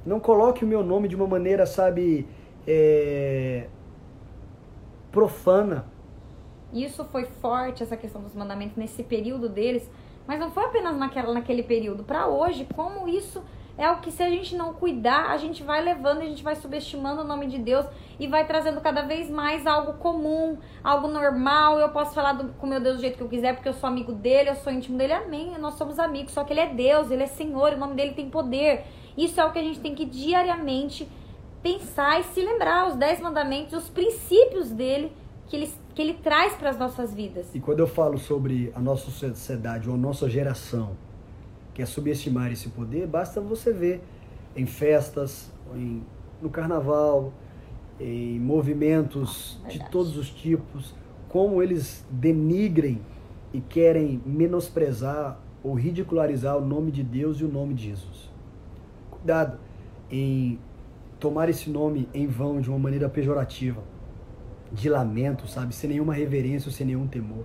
Não coloque o meu nome de uma maneira, sabe, é, profana. Isso foi forte, essa questão dos mandamentos, nesse período deles, mas não foi apenas naquela, naquele período. Para hoje, como isso é o que se a gente não cuidar, a gente vai levando, a gente vai subestimando o nome de Deus e vai trazendo cada vez mais algo comum, algo normal. Eu posso falar do, com meu Deus do jeito que eu quiser, porque eu sou amigo dele, eu sou íntimo dele, amém. Nós somos amigos, só que ele é Deus, ele é Senhor, o nome dele tem poder. Isso é o que a gente tem que diariamente pensar e se lembrar, os dez mandamentos, os princípios dele que ele, que ele traz para as nossas vidas. E quando eu falo sobre a nossa sociedade ou a nossa geração, que é subestimar esse poder, basta você ver em festas, em, no carnaval, em movimentos ah, de todos os tipos, como eles denigrem e querem menosprezar ou ridicularizar o nome de Deus e o nome de Jesus. Cuidado em tomar esse nome em vão de uma maneira pejorativa, de lamento, sabe, sem nenhuma reverência, sem nenhum temor.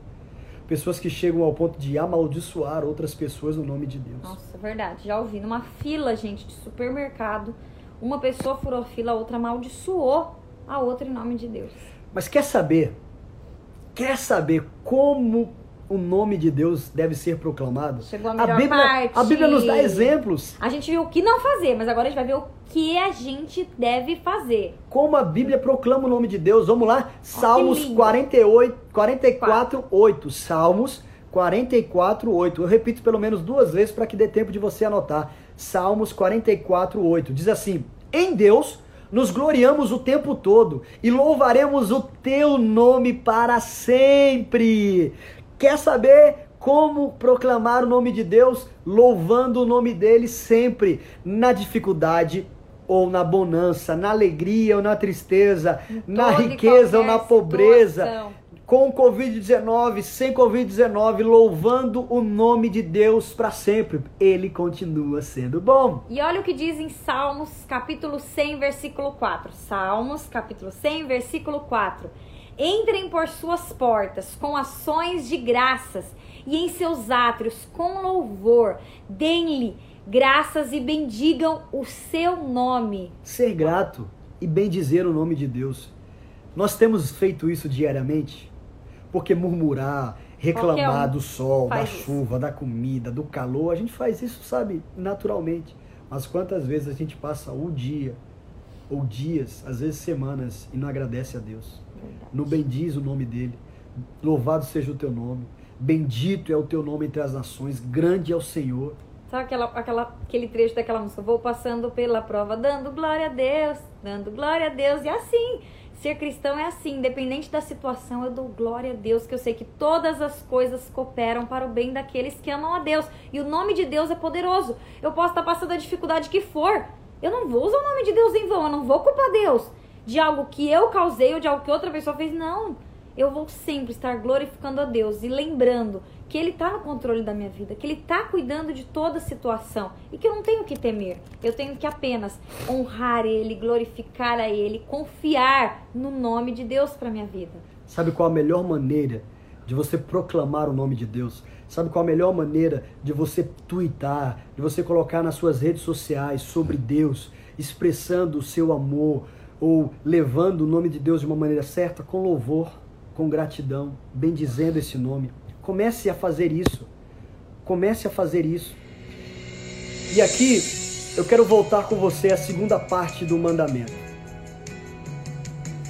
Pessoas que chegam ao ponto de amaldiçoar outras pessoas no nome de Deus. Nossa, verdade. Já ouvi numa fila, gente, de supermercado. Uma pessoa furou a fila, a outra amaldiçoou a outra em nome de Deus. Mas quer saber? Quer saber como o nome de Deus deve ser proclamado? Chegou a melhor a Bíblia, parte. A Bíblia nos dá exemplos. A gente viu o que não fazer, mas agora a gente vai ver o que a gente deve fazer. Como a Bíblia proclama o nome de Deus. Vamos lá. Salmos 48, 44, 8. Salmos 44, 8. Eu repito pelo menos duas vezes para que dê tempo de você anotar. Salmos 44, 8. Diz assim: Em Deus nos gloriamos o tempo todo e louvaremos o teu nome para sempre. Quer saber como proclamar o nome de Deus? Louvando o nome dele sempre, na dificuldade ou na bonança, na alegria ou na tristeza, na riqueza ou na pobreza. Situação com Covid-19, sem Covid-19, louvando o nome de Deus para sempre. Ele continua sendo bom. E olha o que diz em Salmos, capítulo 100, versículo 4. Salmos, capítulo 100, versículo 4. Entrem por suas portas com ações de graças e em seus átrios com louvor. Deem-lhe graças e bendigam o seu nome. Ser grato e bendizer o nome de Deus. Nós temos feito isso diariamente? Porque murmurar, reclamar um do sol, da chuva, da comida, do calor, a gente faz isso, sabe, naturalmente. Mas quantas vezes a gente passa o dia, ou dias, às vezes semanas, e não agradece a Deus? Verdade. Não bendiz o nome dele. Louvado seja o teu nome. Bendito é o teu nome entre as nações. Grande é o Senhor. Sabe aquela, aquela, aquele trecho daquela música? Vou passando pela prova, dando glória a Deus, dando glória a Deus. E assim, Ser cristão é assim, independente da situação, eu dou glória a Deus, que eu sei que todas as coisas cooperam para o bem daqueles que amam a Deus. E o nome de Deus é poderoso. Eu posso estar passando a dificuldade que for. Eu não vou usar o nome de Deus em vão, eu não vou culpar Deus de algo que eu causei ou de algo que outra pessoa fez. Não. Eu vou sempre estar glorificando a Deus e lembrando que Ele está no controle da minha vida, que Ele está cuidando de toda a situação e que eu não tenho que temer. Eu tenho que apenas honrar Ele, glorificar a Ele, confiar no nome de Deus para minha vida. Sabe qual a melhor maneira de você proclamar o nome de Deus? Sabe qual a melhor maneira de você twittar, de você colocar nas suas redes sociais sobre Deus, expressando o seu amor ou levando o nome de Deus de uma maneira certa, com louvor, com gratidão, bendizendo esse nome? Comece a fazer isso. Comece a fazer isso. E aqui eu quero voltar com você à segunda parte do mandamento.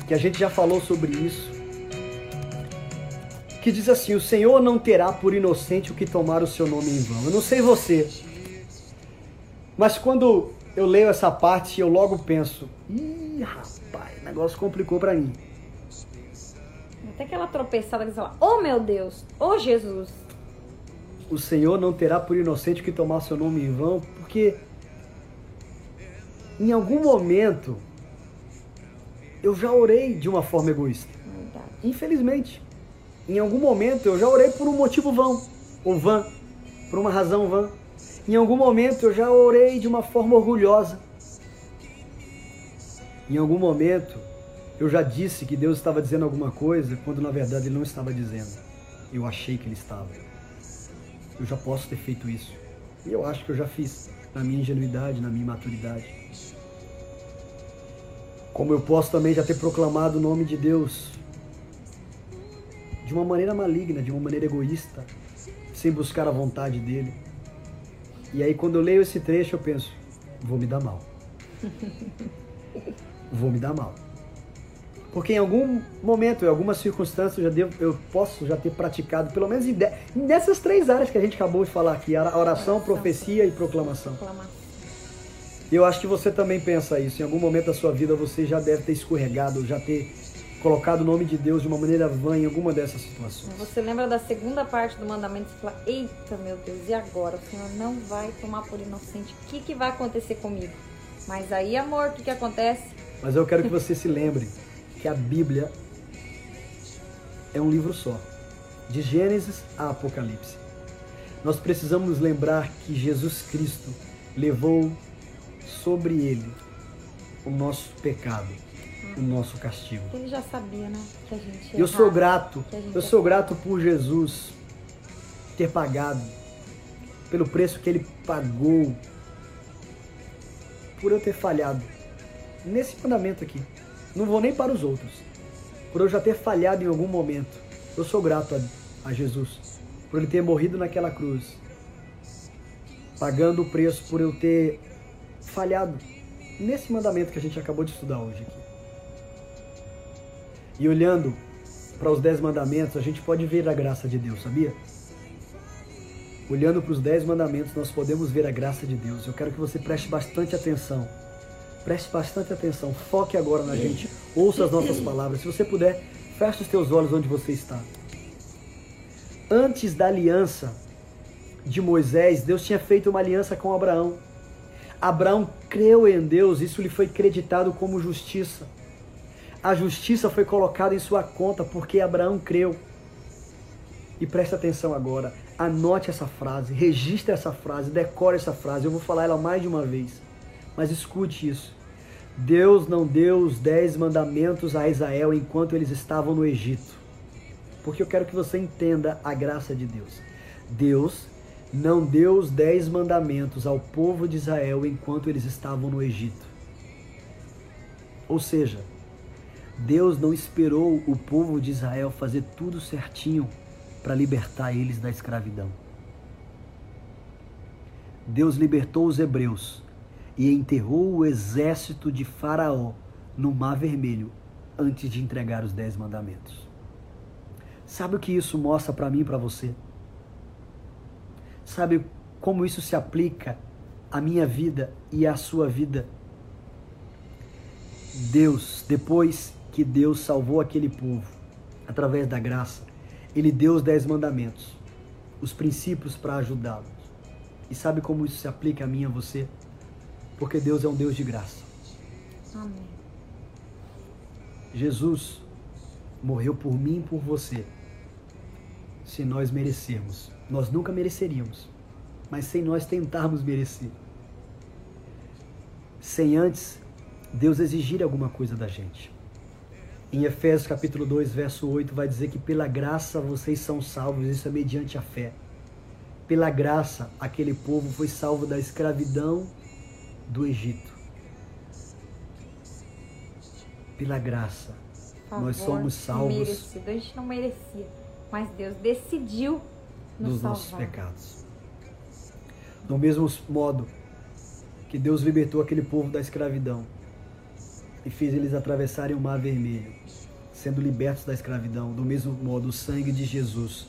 Que a gente já falou sobre isso. Que diz assim: O Senhor não terá por inocente o que tomar o seu nome em vão. Eu não sei você, mas quando eu leio essa parte, eu logo penso: Ih, rapaz, o negócio complicou para mim. Até aquela tropeçada que você fala, oh meu Deus, oh Jesus. O Senhor não terá por inocente que tomar seu nome em vão, porque em algum momento eu já orei de uma forma egoísta. Verdade. Infelizmente. Em algum momento eu já orei por um motivo vão, ou vã, por uma razão vã. Em algum momento eu já orei de uma forma orgulhosa. Em algum momento eu já disse que Deus estava dizendo alguma coisa quando na verdade Ele não estava dizendo. Eu achei que Ele estava. Eu já posso ter feito isso. E eu acho que eu já fiz na minha ingenuidade, na minha maturidade. Como eu posso também já ter proclamado o nome de Deus de uma maneira maligna, de uma maneira egoísta, sem buscar a vontade dele. E aí quando eu leio esse trecho eu penso, vou me dar mal. vou me dar mal. Porque em algum momento, em alguma circunstância, eu, já devo, eu posso já ter praticado, pelo menos de, nessas três áreas que a gente acabou de falar aqui: a oração, profecia e proclamação. Eu acho que você também pensa isso. Em algum momento da sua vida você já deve ter escorregado, já ter colocado o nome de Deus de uma maneira vã em alguma dessas situações. Você lembra da segunda parte do mandamento e fala: Eita, meu Deus, e agora? O Senhor não vai tomar por inocente. O que, que vai acontecer comigo? Mas aí, amor, o que, que acontece? Mas eu quero que você se lembre que a Bíblia é um livro só, de Gênesis a Apocalipse. Nós precisamos lembrar que Jesus Cristo levou sobre ele o nosso pecado, o nosso castigo. Ele já sabia, né? Que a gente eu sou grato, eu sou grato por Jesus ter pagado, pelo preço que ele pagou, por eu ter falhado nesse mandamento aqui. Não vou nem para os outros. Por eu já ter falhado em algum momento. Eu sou grato a, a Jesus. Por ele ter morrido naquela cruz. Pagando o preço por eu ter falhado nesse mandamento que a gente acabou de estudar hoje aqui. E olhando para os dez mandamentos, a gente pode ver a graça de Deus, sabia? Olhando para os dez mandamentos, nós podemos ver a graça de Deus. Eu quero que você preste bastante atenção Preste bastante atenção, foque agora na gente, ouça as nossas palavras. Se você puder, feche os teus olhos onde você está. Antes da aliança de Moisés, Deus tinha feito uma aliança com Abraão. Abraão creu em Deus, isso lhe foi creditado como justiça. A justiça foi colocada em sua conta porque Abraão creu. E preste atenção agora, anote essa frase, registre essa frase, decore essa frase. Eu vou falar ela mais de uma vez. Mas escute isso. Deus não deu os dez mandamentos a Israel enquanto eles estavam no Egito. Porque eu quero que você entenda a graça de Deus. Deus não deu os dez mandamentos ao povo de Israel enquanto eles estavam no Egito. Ou seja, Deus não esperou o povo de Israel fazer tudo certinho para libertar eles da escravidão. Deus libertou os hebreus e enterrou o exército de Faraó no Mar Vermelho antes de entregar os dez mandamentos. Sabe o que isso mostra para mim e para você? Sabe como isso se aplica à minha vida e à sua vida? Deus, depois que Deus salvou aquele povo através da graça, ele deu os dez mandamentos, os princípios para ajudá-los. E sabe como isso se aplica a mim e a você? Porque Deus é um Deus de graça. Amém. Jesus morreu por mim e por você. Se nós merecermos. Nós nunca mereceríamos. Mas sem nós tentarmos merecer. Sem antes Deus exigir alguma coisa da gente. Em Efésios capítulo 2, verso 8, vai dizer que pela graça vocês são salvos, isso é mediante a fé. Pela graça, aquele povo foi salvo da escravidão do Egito. Pela graça, Favor, nós somos salvos. Merecido. A gente não merecia, mas Deus decidiu nos dos salvar. nossos pecados. Do mesmo modo que Deus libertou aquele povo da escravidão e fez eles atravessarem o Mar Vermelho, sendo libertos da escravidão, do mesmo modo o sangue de Jesus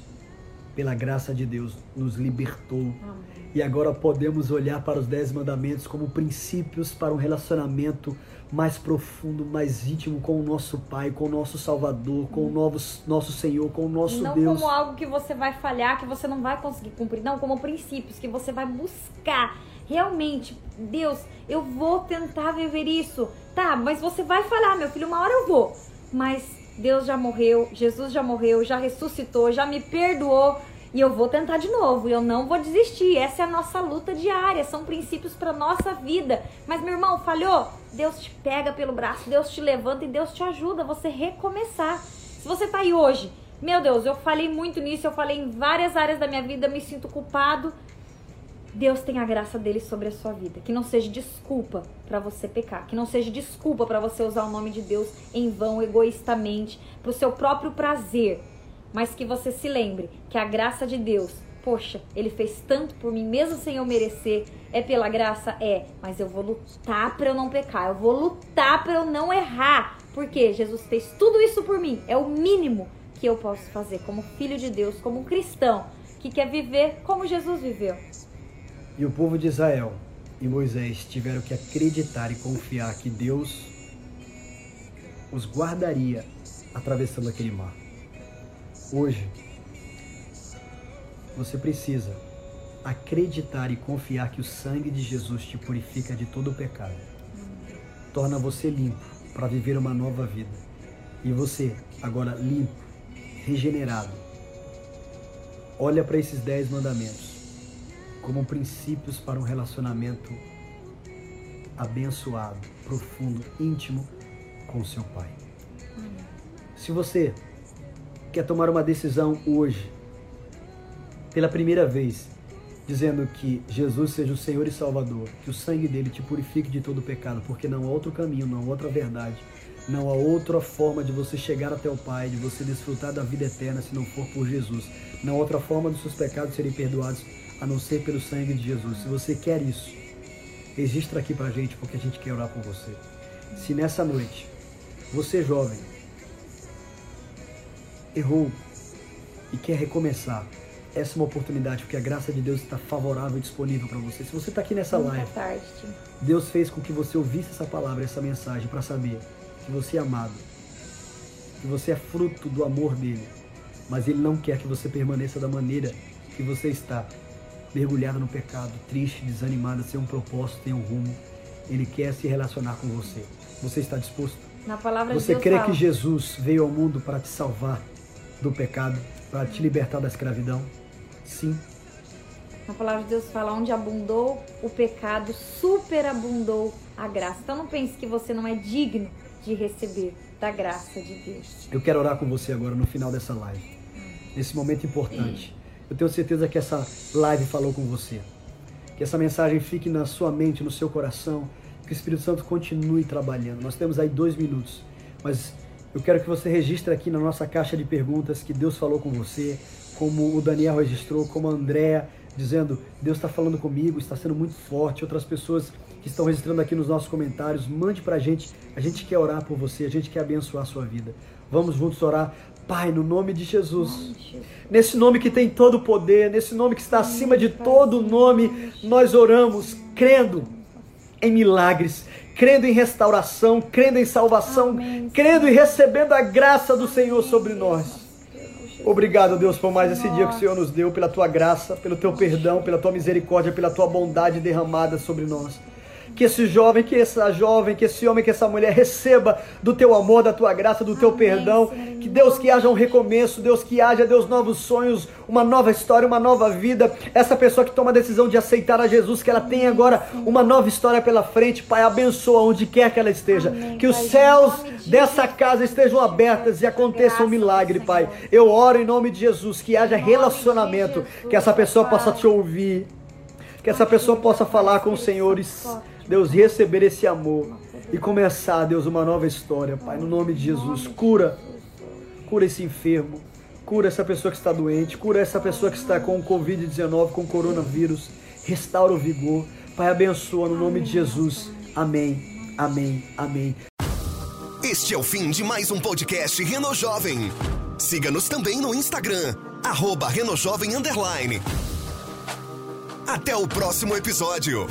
pela graça de Deus, nos libertou. Amém. E agora podemos olhar para os Dez Mandamentos como princípios para um relacionamento mais profundo, mais íntimo com o nosso Pai, com o nosso Salvador, com o novo, nosso Senhor, com o nosso não Deus. Não como algo que você vai falhar, que você não vai conseguir cumprir. Não, como princípios que você vai buscar. Realmente, Deus, eu vou tentar viver isso. Tá, mas você vai falhar, meu filho, uma hora eu vou. Mas Deus já morreu, Jesus já morreu, já ressuscitou, já me perdoou e eu vou tentar de novo, eu não vou desistir. Essa é a nossa luta diária, são princípios para nossa vida. Mas meu irmão, falhou? Deus te pega pelo braço, Deus te levanta e Deus te ajuda a você recomeçar. Se você tá aí hoje, meu Deus, eu falei muito nisso, eu falei em várias áreas da minha vida, me sinto culpado. Deus tem a graça dele sobre a sua vida. Que não seja desculpa para você pecar. Que não seja desculpa para você usar o nome de Deus em vão, egoístamente, para o seu próprio prazer. Mas que você se lembre que a graça de Deus poxa, ele fez tanto por mim, mesmo sem eu merecer. É pela graça? É. Mas eu vou lutar para eu não pecar. Eu vou lutar para eu não errar. Porque Jesus fez tudo isso por mim. É o mínimo que eu posso fazer como filho de Deus, como um cristão que quer viver como Jesus viveu. E o povo de Israel e Moisés tiveram que acreditar e confiar que Deus os guardaria atravessando aquele mar. Hoje, você precisa acreditar e confiar que o sangue de Jesus te purifica de todo o pecado. Torna você limpo para viver uma nova vida. E você, agora limpo, regenerado, olha para esses dez mandamentos como princípios para um relacionamento abençoado, profundo, íntimo com seu Pai. Se você quer tomar uma decisão hoje, pela primeira vez, dizendo que Jesus seja o Senhor e Salvador, que o sangue dele te purifique de todo pecado, porque não há outro caminho, não há outra verdade, não há outra forma de você chegar até o Pai, de você desfrutar da vida eterna se não for por Jesus. Não há outra forma dos seus pecados serem perdoados a não ser pelo sangue de Jesus. Se você quer isso, registra aqui pra gente, porque a gente quer orar por você. Se nessa noite, você jovem, errou e quer recomeçar, essa é uma oportunidade, porque a graça de Deus está favorável e disponível para você. Se você está aqui nessa live, Deus fez com que você ouvisse essa palavra, essa mensagem, para saber que você é amado, que você é fruto do amor dele, mas ele não quer que você permaneça da maneira que você está, mergulhada no pecado, triste, desanimada, sem um propósito, sem um rumo. Ele quer se relacionar com você. Você está disposto? Na palavra você de Deus crê fala. que Jesus veio ao mundo para te salvar do pecado, para te libertar da escravidão? Sim. Na palavra de Deus fala, onde abundou o pecado, superabundou a graça. Então não pense que você não é digno de receber da graça de Deus. Eu quero orar com você agora no final dessa live. Nesse momento importante. Eu tenho certeza que essa live falou com você. Que essa mensagem fique na sua mente, no seu coração. Que o Espírito Santo continue trabalhando. Nós temos aí dois minutos. Mas eu quero que você registre aqui na nossa caixa de perguntas que Deus falou com você, como o Daniel registrou, como a Andréa, dizendo: Deus está falando comigo, está sendo muito forte. Outras pessoas que estão registrando aqui nos nossos comentários, mande pra gente. A gente quer orar por você, a gente quer abençoar a sua vida. Vamos juntos orar. Pai, no nome de Jesus, nesse nome que tem todo o poder, nesse nome que está acima de todo nome, nós oramos crendo em milagres, crendo em restauração, crendo em salvação, Amém. crendo e recebendo a graça do Senhor sobre nós. Obrigado, Deus, por mais esse dia que o Senhor nos deu, pela tua graça, pelo teu perdão, pela tua misericórdia, pela tua bondade derramada sobre nós. Que esse jovem, que essa jovem, que esse homem, que essa mulher receba do teu amor, da tua graça, do teu Amém, perdão. Senhor, Que Deus, que haja um recomeço, Deus, que haja, Deus, novos sonhos, uma nova história, uma nova vida. Essa pessoa que toma a decisão de aceitar a Jesus, que ela tenha agora uma nova história pela frente. Pai, abençoa onde quer que ela esteja. Amém, que os Pai, céus de dessa casa estejam abertas e aconteça um milagre, Senhor. Pai. Eu oro em nome de Jesus, que haja relacionamento, que essa pessoa possa te ouvir, que essa pessoa possa falar com o Senhor Deus, receber esse amor e começar, Deus, uma nova história, Pai, no nome de Jesus. Cura, cura esse enfermo, cura essa pessoa que está doente, cura essa pessoa que está com o Covid-19, com o coronavírus, restaura o vigor. Pai, abençoa no nome de Jesus. Amém, amém, amém. Este é o fim de mais um podcast Reno Jovem. Siga-nos também no Instagram, arroba. Até o próximo episódio.